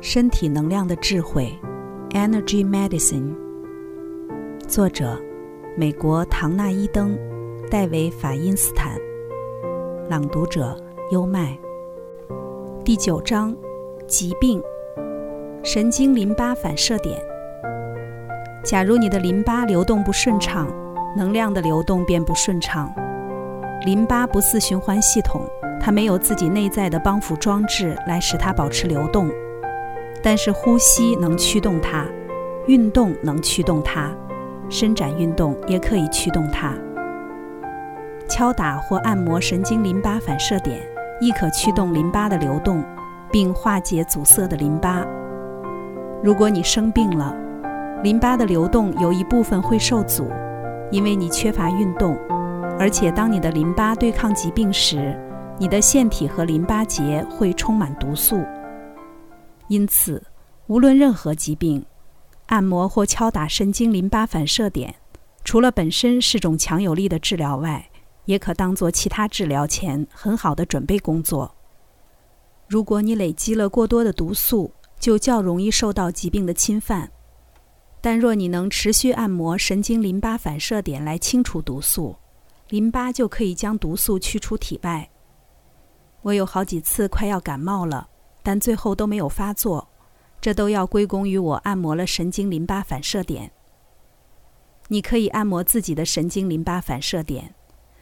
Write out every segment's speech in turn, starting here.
身体能量的智慧，Energy Medicine。作者：美国唐纳伊登、戴维法因斯坦。朗读者：优麦。第九章：疾病。神经淋巴反射点。假如你的淋巴流动不顺畅，能量的流动便不顺畅。淋巴不似循环系统，它没有自己内在的帮扶装置来使它保持流动。但是呼吸能驱动它，运动能驱动它，伸展运动也可以驱动它。敲打或按摩神经淋巴反射点，亦可驱动淋巴的流动，并化解阻塞的淋巴。如果你生病了，淋巴的流动有一部分会受阻，因为你缺乏运动，而且当你的淋巴对抗疾病时，你的腺体和淋巴结会充满毒素。因此，无论任何疾病，按摩或敲打神经淋巴反射点，除了本身是种强有力的治疗外，也可当做其他治疗前很好的准备工作。如果你累积了过多的毒素，就较容易受到疾病的侵犯。但若你能持续按摩神经淋巴反射点来清除毒素，淋巴就可以将毒素驱出体外。我有好几次快要感冒了。但最后都没有发作，这都要归功于我按摩了神经淋巴反射点。你可以按摩自己的神经淋巴反射点，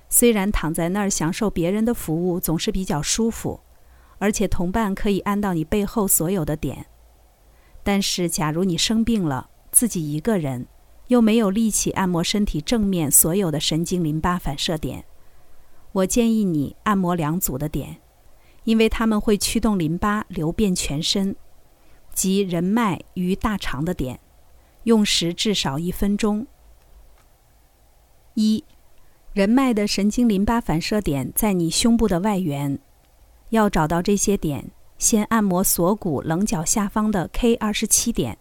虽然躺在那儿享受别人的服务总是比较舒服，而且同伴可以按到你背后所有的点，但是假如你生病了，自己一个人又没有力气按摩身体正面所有的神经淋巴反射点，我建议你按摩两组的点。因为它们会驱动淋巴流遍全身，及人脉与大肠的点，用时至少一分钟。一，人脉的神经淋巴反射点在你胸部的外缘，要找到这些点，先按摩锁骨棱角下方的 K 二十七点，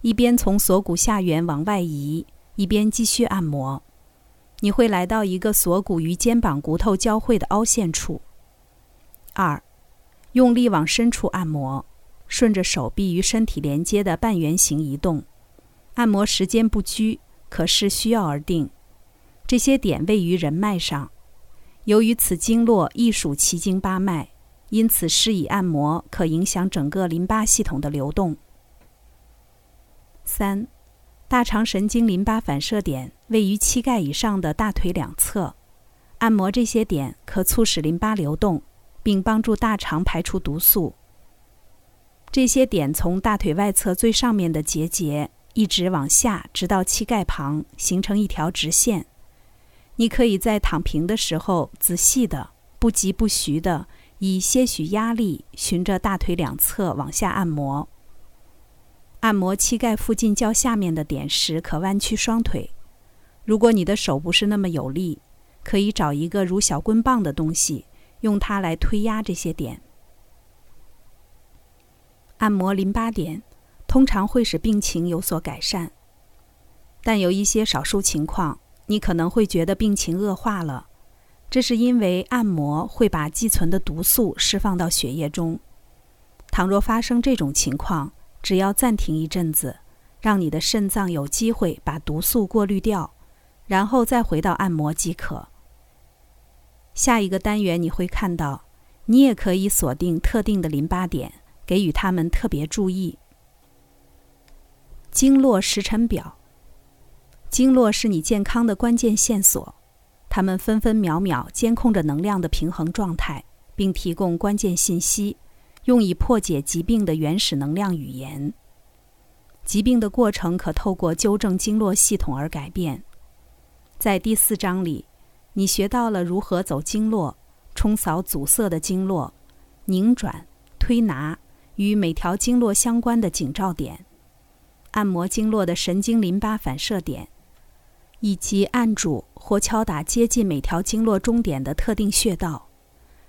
一边从锁骨下缘往外移，一边继续按摩，你会来到一个锁骨与肩膀骨头交汇的凹陷处。二，用力往深处按摩，顺着手臂与身体连接的半圆形移动，按摩时间不拘，可视需要而定。这些点位于人脉上，由于此经络亦属奇经八脉，因此施以按摩可影响整个淋巴系统的流动。三，大肠神经淋巴反射点位于膝盖以上的大腿两侧，按摩这些点可促使淋巴流动。并帮助大肠排出毒素。这些点从大腿外侧最上面的结节一直往下，直到膝盖旁，形成一条直线。你可以在躺平的时候，仔细的、不疾不徐的，以些许压力，循着大腿两侧往下按摩。按摩膝盖附近较下面的点时，可弯曲双腿。如果你的手不是那么有力，可以找一个如小棍棒的东西。用它来推压这些点，按摩淋巴点，通常会使病情有所改善。但有一些少数情况，你可能会觉得病情恶化了，这是因为按摩会把积存的毒素释放到血液中。倘若发生这种情况，只要暂停一阵子，让你的肾脏有机会把毒素过滤掉，然后再回到按摩即可。下一个单元你会看到，你也可以锁定特定的淋巴点，给予他们特别注意。经络时辰表，经络是你健康的关键线索，它们分分秒秒监控着能量的平衡状态，并提供关键信息，用以破解疾病的原始能量语言。疾病的过程可透过纠正经络系统而改变。在第四章里。你学到了如何走经络，冲扫阻塞的经络，拧转、推拿与每条经络相关的紧照点，按摩经络的神经淋巴反射点，以及按住或敲打接近每条经络终点的特定穴道，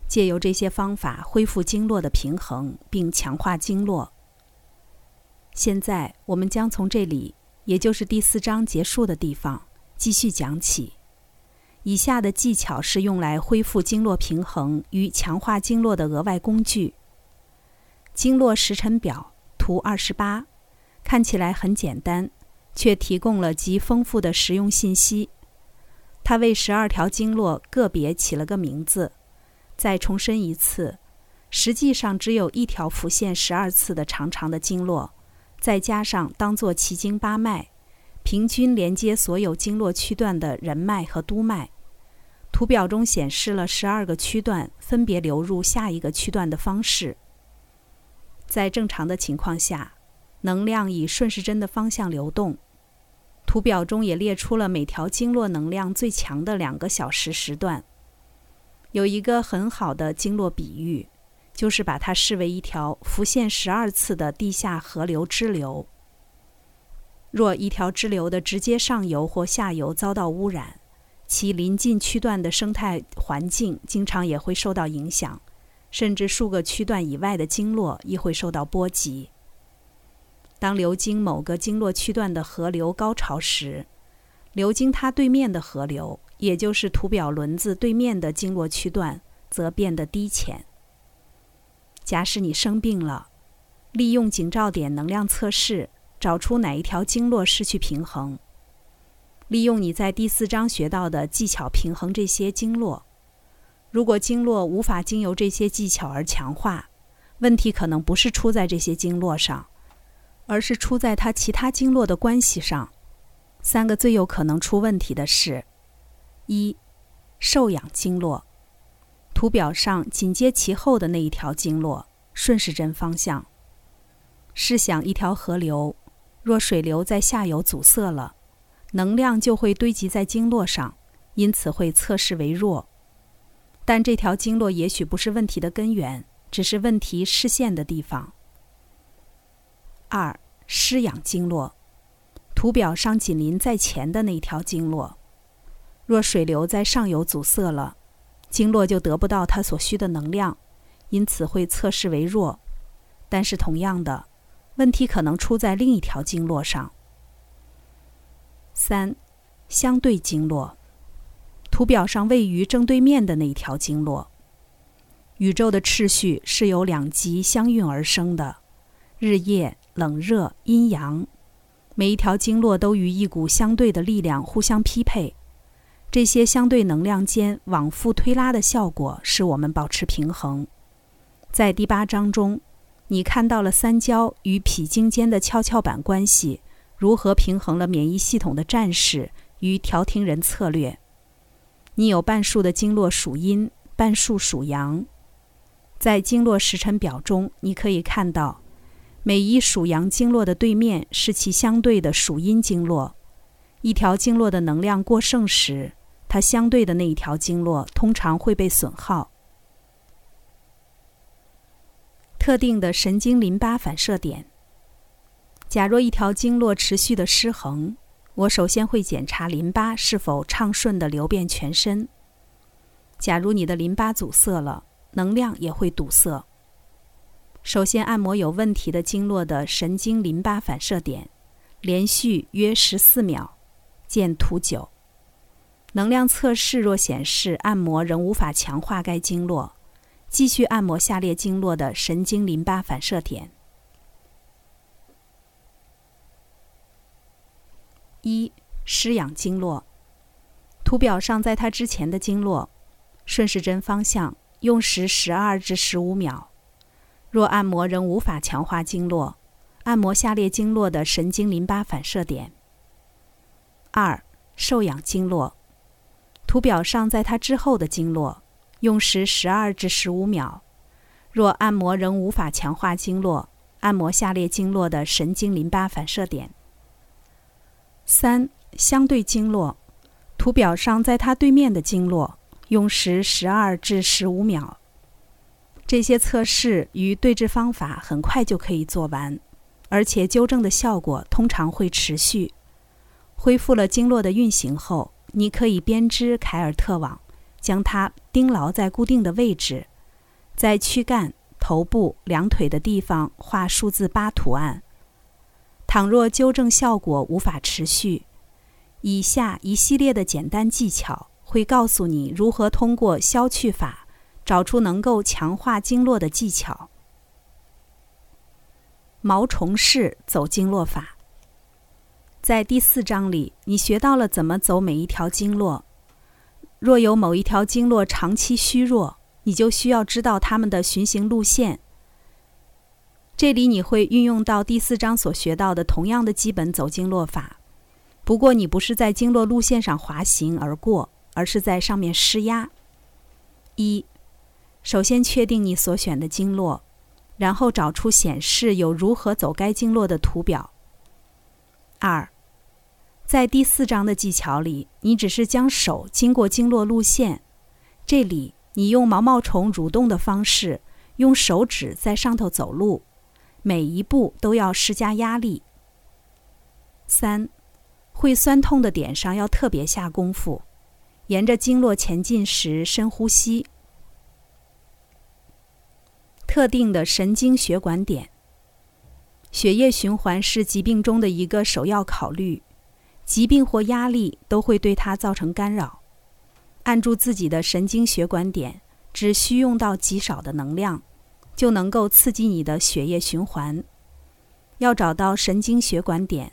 借由这些方法恢复经络的平衡并强化经络。现在我们将从这里，也就是第四章结束的地方继续讲起。以下的技巧是用来恢复经络平衡与强化经络的额外工具。经络时辰表图二十八，看起来很简单，却提供了极丰富的实用信息。它为十二条经络个别起了个名字。再重申一次，实际上只有一条浮现十二次的长长的经络，再加上当做奇经八脉，平均连接所有经络区段的人脉和督脉。图表中显示了十二个区段分别流入下一个区段的方式。在正常的情况下，能量以顺时针的方向流动。图表中也列出了每条经络能量最强的两个小时时段。有一个很好的经络比喻，就是把它视为一条浮现十二次的地下河流支流。若一条支流的直接上游或下游遭到污染，其临近区段的生态环境经常也会受到影响，甚至数个区段以外的经络亦会受到波及。当流经某个经络区段的河流高潮时，流经它对面的河流，也就是图表轮子对面的经络区段，则变得低浅。假使你生病了，利用景照点能量测试，找出哪一条经络失去平衡。利用你在第四章学到的技巧平衡这些经络。如果经络无法经由这些技巧而强化，问题可能不是出在这些经络上。而是出在它其他经络的关系上。三个最有可能出问题的是：一、受养经络，图表上紧接其后的那一条经络，顺时针方向。试想一条河流，若水流在下游阻塞了，能量就会堆积在经络上，因此会测试为弱。但这条经络也许不是问题的根源，只是问题视线的地方。二湿养经络，图表上紧邻在前的那条经络，若水流在上游阻塞了，经络就得不到它所需的能量，因此会测试为弱。但是同样的问题可能出在另一条经络上。三相对经络，图表上位于正对面的那一条经络，宇宙的秩序是由两极相运而生的，日夜。冷热阴阳，每一条经络都与一股相对的力量互相匹配，这些相对能量间往复推拉的效果使我们保持平衡。在第八章中，你看到了三焦与脾经间的跷跷板关系如何平衡了免疫系统的战士与调停人策略。你有半数的经络属阴，半数属阳。在经络时辰表中，你可以看到。每一属阳经络的对面是其相对的属阴经络。一条经络的能量过剩时，它相对的那一条经络通常会被损耗。特定的神经淋巴反射点。假若一条经络持续的失衡，我首先会检查淋巴是否畅顺的流遍全身。假如你的淋巴阻塞了，能量也会堵塞。首先按摩有问题的经络的神经淋巴反射点，连续约十四秒，见图九。能量测试若显示按摩仍无法强化该经络，继续按摩下列经络的神经淋巴反射点：一、湿养经络。图表上在它之前的经络，顺时针方向，用时十二至十五秒。若按摩仍无法强化经络，按摩下列经络的神经淋巴反射点。二、受养经络，图表上在它之后的经络，用时十二至十五秒。若按摩仍无法强化经络，按摩下列经络的神经淋巴反射点。三、相对经络，图表上在它对面的经络，用时十二至十五秒。这些测试与对治方法很快就可以做完，而且纠正的效果通常会持续。恢复了经络的运行后，你可以编织凯尔特网，将它钉牢在固定的位置，在躯干、头部、两腿的地方画数字八图案。倘若纠正效果无法持续，以下一系列的简单技巧会告诉你如何通过消去法。找出能够强化经络的技巧。毛虫式走经络法。在第四章里，你学到了怎么走每一条经络。若有某一条经络长期虚弱，你就需要知道它们的循行路线。这里你会运用到第四章所学到的同样的基本走经络法，不过你不是在经络路线上滑行而过，而是在上面施压。一，首先确定你所选的经络，然后找出显示有如何走该经络的图表。二，在第四章的技巧里，你只是将手经过经络路线，这里你用毛毛虫蠕动的方式，用手指在上头走路。每一步都要施加压力。三，会酸痛的点上要特别下功夫，沿着经络前进时深呼吸。特定的神经血管点，血液循环是疾病中的一个首要考虑，疾病或压力都会对它造成干扰。按住自己的神经血管点，只需用到极少的能量。就能够刺激你的血液循环。要找到神经血管点，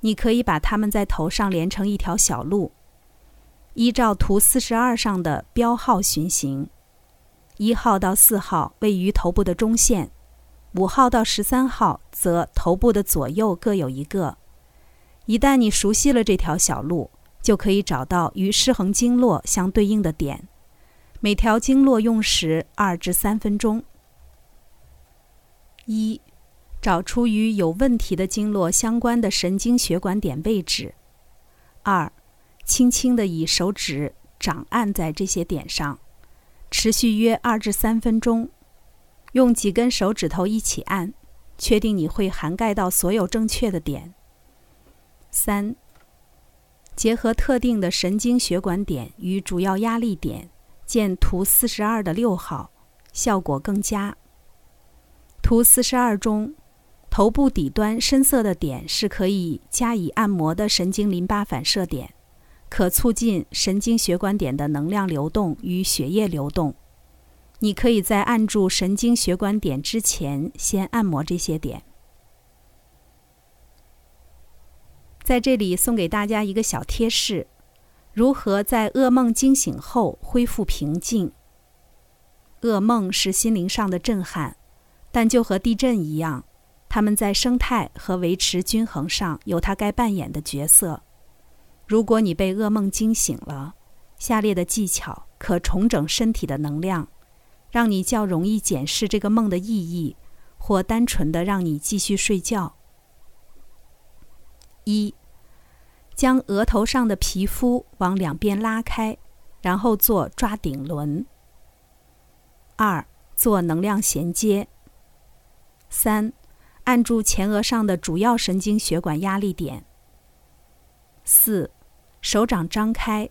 你可以把它们在头上连成一条小路，依照图四十二上的标号循行。一号到四号位于头部的中线，五号到十三号则头部的左右各有一个。一旦你熟悉了这条小路，就可以找到与失衡经络相对应的点。每条经络用时二至三分钟。一，找出与有问题的经络相关的神经血管点位置。二，轻轻地以手指掌按在这些点上，持续约二至三分钟。用几根手指头一起按，确定你会涵盖到所有正确的点。三，结合特定的神经血管点与主要压力点，见图四十二的六号，效果更佳。图四十二中，头部底端深色的点是可以加以按摩的神经淋巴反射点，可促进神经血管点的能量流动与血液流动。你可以在按住神经血管点之前，先按摩这些点。在这里送给大家一个小贴士：如何在噩梦惊醒后恢复平静？噩梦是心灵上的震撼。但就和地震一样，它们在生态和维持均衡上有它该扮演的角色。如果你被噩梦惊醒了，下列的技巧可重整身体的能量，让你较容易检视这个梦的意义，或单纯的让你继续睡觉。一，将额头上的皮肤往两边拉开，然后做抓顶轮。二，做能量衔接。三，按住前额上的主要神经血管压力点。四，手掌张开，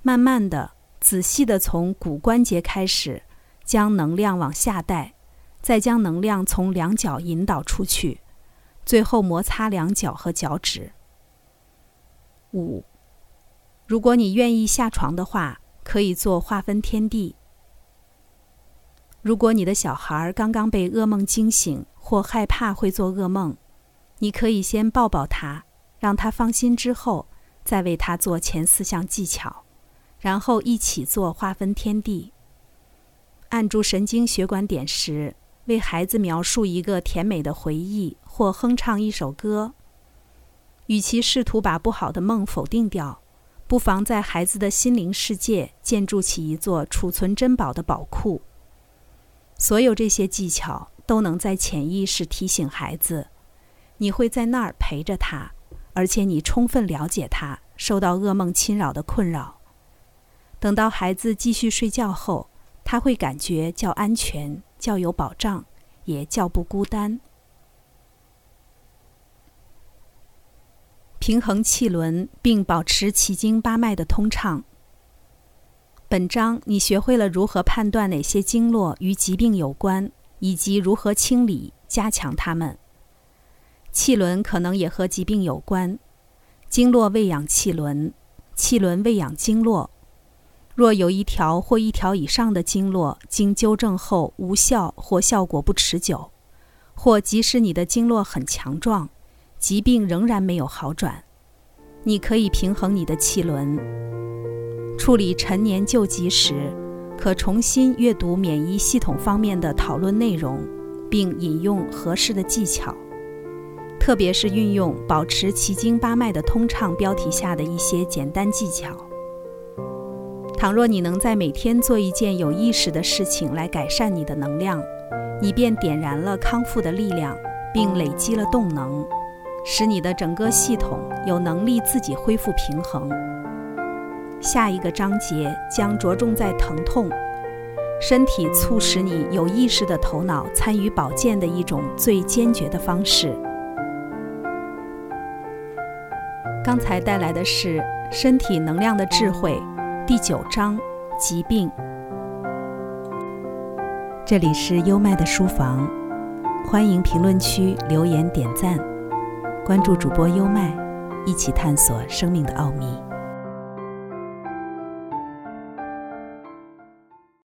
慢慢的、仔细的从骨关节开始，将能量往下带，再将能量从两脚引导出去，最后摩擦两脚和脚趾。五，如果你愿意下床的话，可以做划分天地。如果你的小孩刚刚被噩梦惊醒，或害怕会做噩梦，你可以先抱抱他，让他放心，之后再为他做前四项技巧，然后一起做划分天地。按住神经血管点时，为孩子描述一个甜美的回忆，或哼唱一首歌。与其试图把不好的梦否定掉，不妨在孩子的心灵世界建筑起一座储存珍宝的宝库。所有这些技巧都能在潜意识提醒孩子，你会在那儿陪着他，而且你充分了解他受到噩梦侵扰的困扰。等到孩子继续睡觉后，他会感觉较安全、较有保障，也较不孤单。平衡气轮，并保持奇经八脉的通畅。本章你学会了如何判断哪些经络与疾病有关，以及如何清理、加强它们。气轮可能也和疾病有关，经络喂养气轮，气轮喂养经络。若有一条或一条以上的经络经纠正后无效或效果不持久，或即使你的经络很强壮，疾病仍然没有好转，你可以平衡你的气轮。处理陈年旧疾时，可重新阅读免疫系统方面的讨论内容，并引用合适的技巧，特别是运用“保持奇经八脉的通畅”标题下的一些简单技巧。倘若你能在每天做一件有意识的事情来改善你的能量，你便点燃了康复的力量，并累积了动能，使你的整个系统有能力自己恢复平衡。下一个章节将着重在疼痛，身体促使你有意识的头脑参与保健的一种最坚决的方式。刚才带来的是《身体能量的智慧》第九章：疾病。这里是优麦的书房，欢迎评论区留言点赞，关注主播优麦，一起探索生命的奥秘。